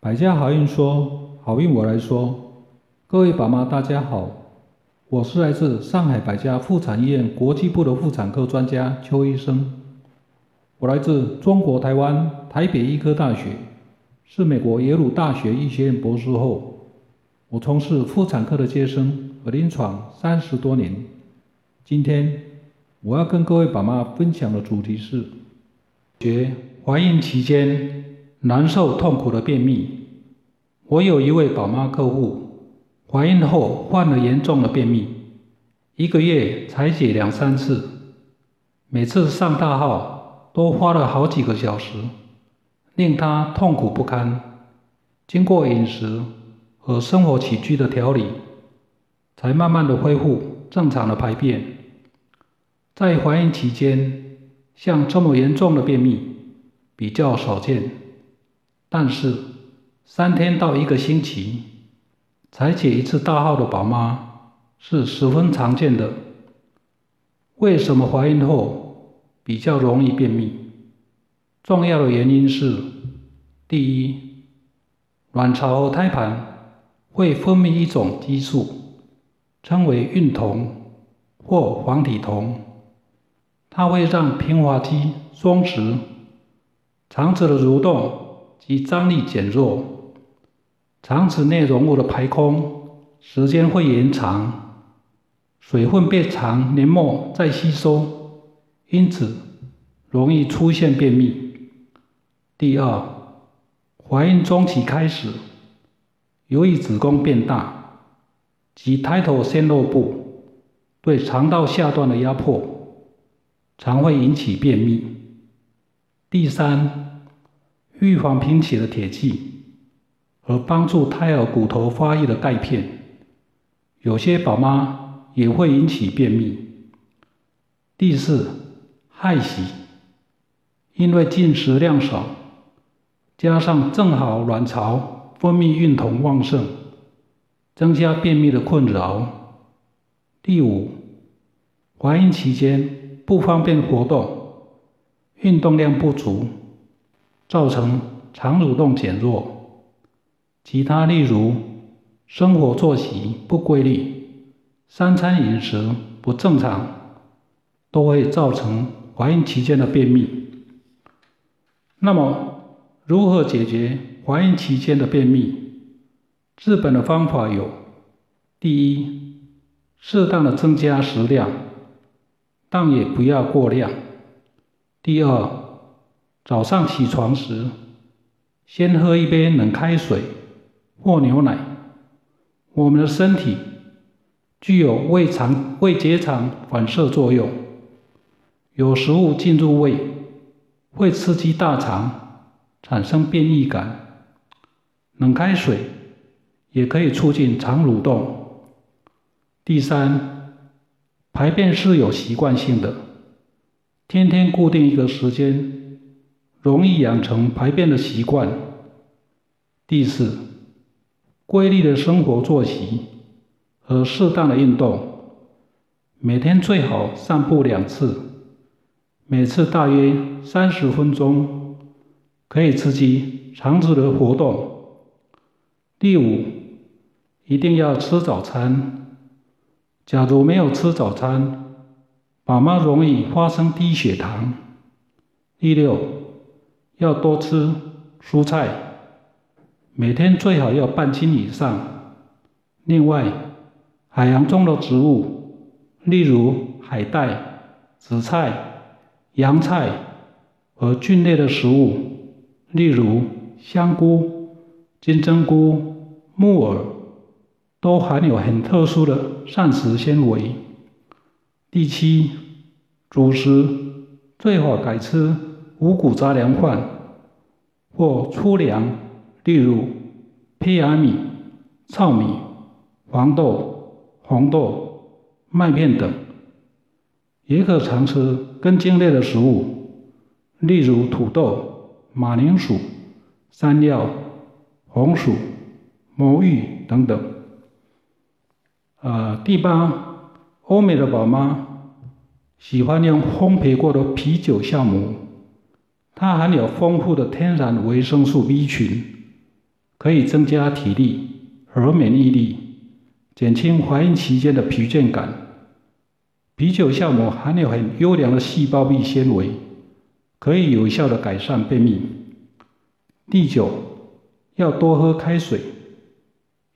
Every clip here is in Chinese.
百家好运说，好运我来说。各位宝妈，大家好，我是来自上海百家妇产医院国际部的妇产科专家邱医生。我来自中国台湾台北医科大学，是美国耶鲁大学医学院博士后。我从事妇产科的接生和临床三十多年。今天我要跟各位宝妈分享的主题是：学怀孕期间难受痛苦的便秘。我有一位宝妈客户，怀孕后患了严重的便秘，一个月才解两三次，每次上大号都花了好几个小时，令她痛苦不堪。经过饮食和生活起居的调理，才慢慢的恢复正常的排便。在怀孕期间，像这么严重的便秘比较少见，但是。三天到一个星期才解一次大号的宝妈是十分常见的。为什么怀孕后比较容易便秘？重要的原因是：第一，卵巢和胎盘会分泌一种激素，称为孕酮或黄体酮，它会让平滑肌松弛，肠子的蠕动及张力减弱。肠子内容物的排空时间会延长，水分被肠黏膜再吸收，因此容易出现便秘。第二，怀孕中期开始，由于子宫变大及胎头腺肉部对肠道下段的压迫，常会引起便秘。第三，预防贫血的铁剂。和帮助胎儿骨头发育的钙片，有些宝妈也会引起便秘。第四，害喜，因为进食量少，加上正好卵巢分泌孕酮旺盛，增加便秘的困扰。第五，怀孕期间不方便活动，运动量不足，造成肠蠕动减弱。其他例如生活作息不规律、三餐饮食不正常，都会造成怀孕期间的便秘。那么，如何解决怀孕期间的便秘？治本的方法有：第一，适当的增加食量，但也不要过量；第二，早上起床时，先喝一杯冷开水。或牛奶，我们的身体具有胃肠、胃结肠反射作用，有食物进入胃会刺激大肠，产生便意感。冷开水也可以促进肠蠕动。第三，排便是有习惯性的，天天固定一个时间，容易养成排便的习惯。第四。规律的生活作息和适当的运动，每天最好散步两次，每次大约三十分钟，可以刺激肠子的活动。第五，一定要吃早餐。假如没有吃早餐，宝妈容易发生低血糖。第六，要多吃蔬菜。每天最好要半斤以上。另外，海洋中的植物，例如海带、紫菜、洋菜和菌类的食物，例如香菇、金针菇、木耳，都含有很特殊的膳食纤维。第七，主食最好改吃五谷杂粮饭或粗粮。例如，胚芽米、糙米、黄豆、红豆、麦片等，也可常吃根茎类的食物，例如土豆、马铃薯、山药、红薯、魔芋等等。啊，第八，欧美的宝妈喜欢用烘焙过的啤酒酵母，它含有丰富的天然维生素 B 群。可以增加体力和免疫力，减轻怀孕期间的疲倦感。啤酒酵母含有很优良的细胞壁纤维，可以有效的改善便秘。第九，要多喝开水，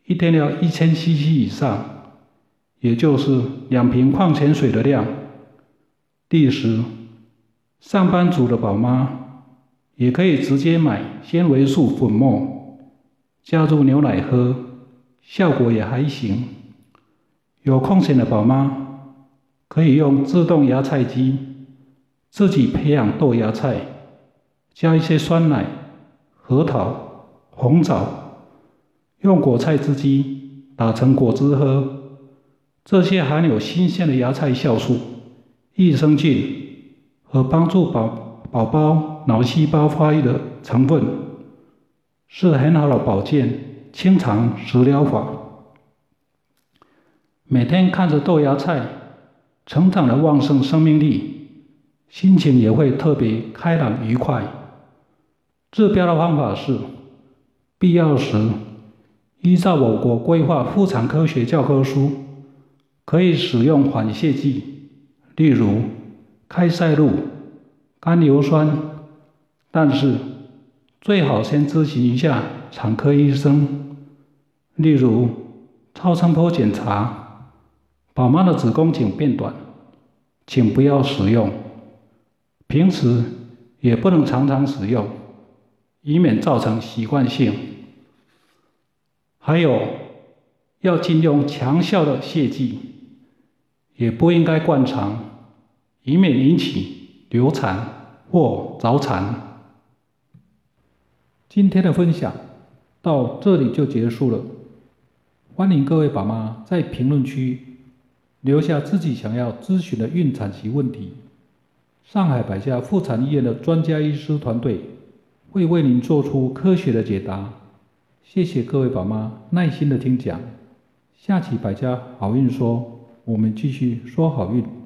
一天要一千 CC 以上，也就是两瓶矿泉水的量。第十，上班族的宝妈也可以直接买纤维素粉末，加入牛奶喝，效果也还行。有空闲的宝妈。可以用自动芽菜机自己培养豆芽菜，加一些酸奶、核桃、红枣，用果菜汁机打成果汁喝。这些含有新鲜的芽菜酵素、益生菌和帮助宝宝宝脑细胞发育的成分，是很好的保健清肠食疗法。每天看着豆芽菜。成长的旺盛生命力，心情也会特别开朗愉快。治标的方法是，必要时依照我国规划妇产科学教科书，可以使用缓泻剂，例如开塞露、甘硫酸，但是最好先咨询一下产科医生，例如超声波检查。宝妈的子宫颈变短，请不要使用。平时也不能常常使用，以免造成习惯性。还有，要禁用强效的泻剂，也不应该灌肠，以免引起流产或早产。今天的分享到这里就结束了，欢迎各位宝妈在评论区。留下自己想要咨询的孕产期问题，上海百家妇产医院的专家医师团队会为您做出科学的解答。谢谢各位宝妈耐心的听讲，下期百家好运说，我们继续说好运。